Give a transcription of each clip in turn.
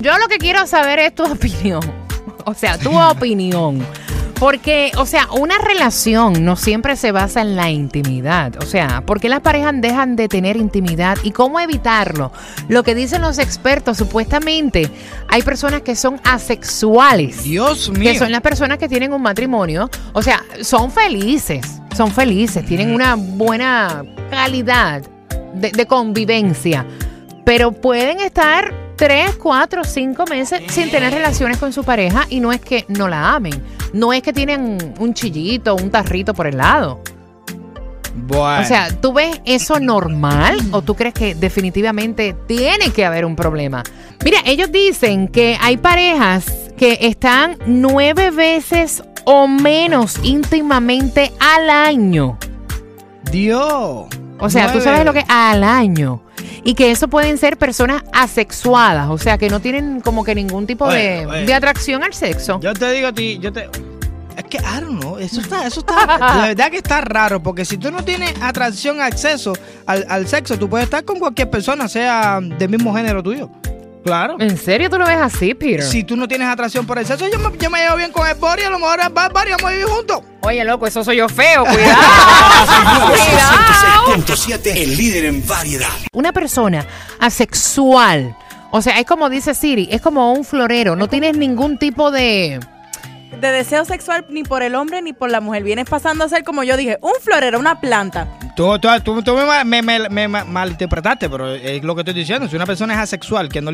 Yo lo que quiero saber es tu opinión. O sea, tu opinión. Porque, o sea, una relación no siempre se basa en la intimidad. O sea, ¿por qué las parejas dejan de tener intimidad y cómo evitarlo? Lo que dicen los expertos, supuestamente hay personas que son asexuales. Dios mío. Que son las personas que tienen un matrimonio. O sea, son felices. Son felices. Tienen una buena calidad de, de convivencia. Pero pueden estar tres, cuatro, cinco meses sin tener relaciones con su pareja y no es que no la amen. No es que tienen un chillito, un tarrito por el lado. Bueno. O sea, ¿tú ves eso normal o tú crees que definitivamente tiene que haber un problema? Mira, ellos dicen que hay parejas que están nueve veces o menos íntimamente al año. Dios. O sea, tú sabes lo que es al año. Y que eso pueden ser personas asexuadas, o sea, que no tienen como que ningún tipo Oye, de, oye. de atracción al sexo. Yo te digo a ti, yo te. Es que, I don't know, eso está, eso está, de verdad que está raro, porque si tú no tienes atracción, acceso al, al sexo, tú puedes estar con cualquier persona, sea del mismo género tuyo. Claro. ¿En serio tú lo ves así, Peter? Si tú no tienes atracción por el sexo, yo me, yo me llevo bien con el Bori, a lo mejor el Bari vamos a vivir juntos. Oye, loco, eso soy yo feo, cuidado. cuidado. 106.7, el líder en variedad. Una persona asexual, o sea, es como dice Siri, es como un florero, no tienes ningún tipo de... de deseo sexual ni por el hombre ni por la mujer. Vienes pasando a ser, como yo dije, un florero, una planta. Tú, tú, tú- tú me, ma- me- me- me ma- malinterpretaste, pero es lo que estoy diciendo. Si una persona es asexual, que no,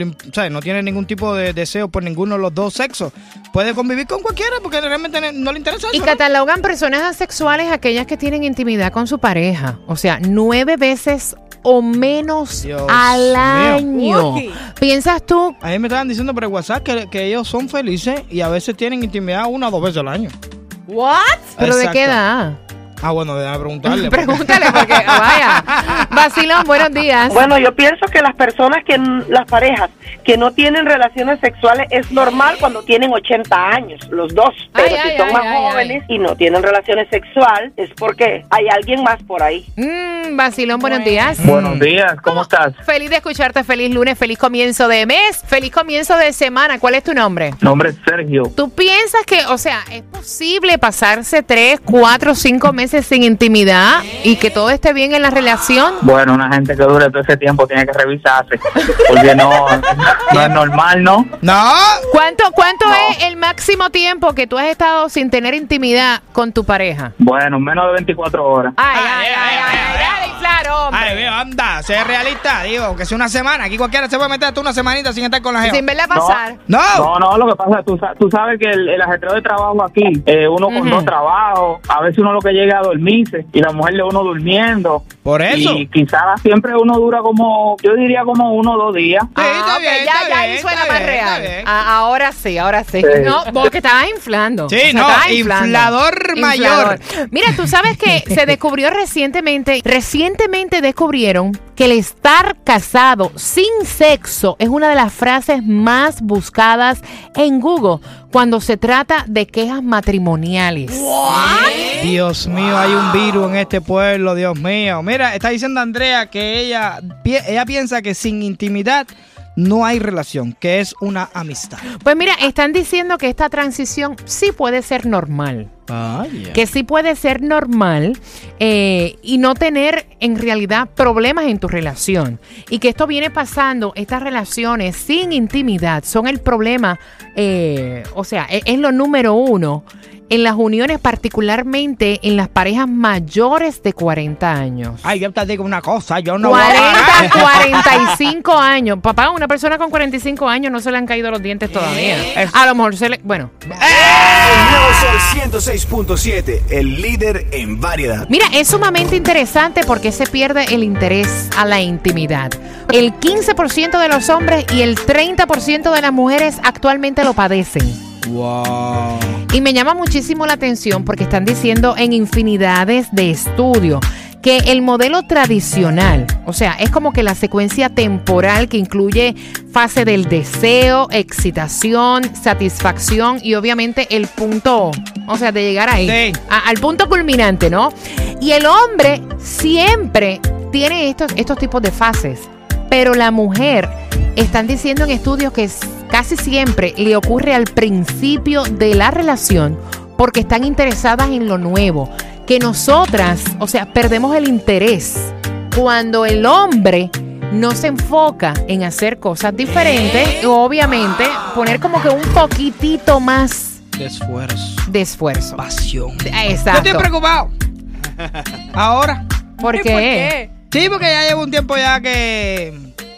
tiene ningún tipo de deseo por ninguno de los dos sexos, puede convivir con cualquiera porque realmente no le interesa Y eso. ¿no? catalogan personas asexuales aquellas que tienen intimidad con su pareja. O sea, nueve veces o menos Dios al mío. año. Uy. ¿Piensas tú? A mí me estaban diciendo por el WhatsApp que, que ellos son felices y a veces tienen intimidad una o dos veces al año. ¿What? ¿Pero de qué edad? Ah, bueno, déjame preguntarle. Pregúntale porque, vaya. Vacilón, buenos días. Bueno, yo pienso que las personas que, las parejas que no tienen relaciones sexuales es normal cuando tienen 80 años, los dos. Pero Ay, si ay, son ay, más ay, jóvenes y no tienen relaciones sexuales es porque hay alguien más por ahí. Mm, Vacilón, buenos días. Buenos días, ¿cómo estás? Feliz de escucharte, feliz lunes, feliz comienzo de mes, feliz comienzo de semana. ¿Cuál es tu nombre? Nombre es Sergio. ¿Tú piensas que, o sea, es posible pasarse tres, cuatro, cinco meses sin intimidad y que todo esté bien en la relación? Bueno, una gente que dure todo ese tiempo tiene que revisarse, porque no, no es normal, ¿no? No, ¿Cuánto, cuánto es el máximo tiempo que tú has estado sin tener intimidad con tu pareja? Bueno, menos de 24 horas. Ay, ay, ay, ay, claro, hombre. Ay, veo, anda, sé realista, digo, que sea una semana. Aquí cualquiera se puede meter hasta una semanita sin estar con la gente. Sin verla pasar. No, No, no, lo que pasa es que tú, tú sabes que el, el ajetreo de trabajo aquí, eh, uno con Ujú. dos trabajos, a veces uno lo que llega a dormirse y la mujer de uno durmiendo. por eso. Y quizás siempre uno dura como, yo diría como uno o dos días. Sí, está Ah, bien, ya, está ya ahí bien, suena está más bien, real. Ah, ahora sí, ahora sí. Sí. No, porque estabas inflando. Sí, O sea, no, inflando. inflador mayor. Mira, tú sabes que se descubrió recientemente, recientemente descubrieron que el estar casado sin sexo es una de las frases más buscadas en Google cuando se trata de quejas matrimoniales. Dios mío, hay un virus en este pueblo, Dios mío. Mira, está diciendo Andrea que ella, ella piensa que sin intimidad no hay relación, que es una amistad. Pues mira, están diciendo que esta transición sí puede ser normal. Vaya. que sí puede ser normal eh, y no tener en realidad problemas en tu relación. Y que esto viene pasando, estas relaciones sin intimidad son el problema, eh, o sea, e- es, lo número uno en las uniones, particularmente en las parejas mayores de 40 años. Ay, yo te digo una cosa, yo no voy a 40, parar. 45 años. Papá, una persona con 45 años no se le han caído los dientes todavía. Es- A lo mejor se le... Bueno, El nuevo Sol 106.7, el líder en variedad. Mira, es sumamente interesante porque se pierde el interés a la intimidad. El 15% de los hombres y el 30% de las mujeres actualmente lo padecen. Wow. Y me llama muchísimo la atención porque están diciendo en infinidades de estudios que el modelo tradicional, o sea, es como que la secuencia temporal que incluye fase del deseo, excitación, satisfacción y obviamente el punto, o sea, de llegar ahí, Sí. a- al punto culminante, ¿no? Y el hombre siempre tiene estos, estos tipos de fases, pero la mujer, están diciendo en estudios que casi siempre le ocurre al principio de la relación porque están interesadas en lo nuevo, que nosotras, o sea, perdemos el interés cuando el hombre no se enfoca en hacer cosas diferentes y obviamente poner como que un poquitito más De esfuerzo, de esfuerzo. pasión. Yo Exacto. estoy preocupado. Ahora. ¿Por ¿Y qué? ¿Por qué? Sí, porque ya llevo un tiempo ya que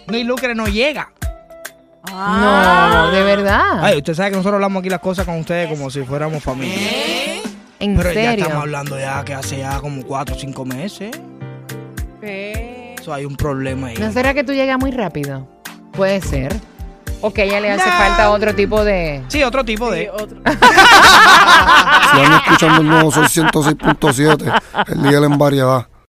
mi lucre no llega. No, de verdad. Ay, usted sabe que nosotros hablamos aquí las cosas con ustedes como si fuéramos familia. en Pero ya serio. estamos hablando ya que hace ya como cuatro o cinco meses. ¿Qué? Eso hay un problema ahí. ¿No será que tú llegas muy rápido? Puede ser. O que a ella le hace No. falta otro tipo de... Sí, otro tipo Sí, de. otro. Si van escuchando el nuevo Sol 106.7, el líder en variedad.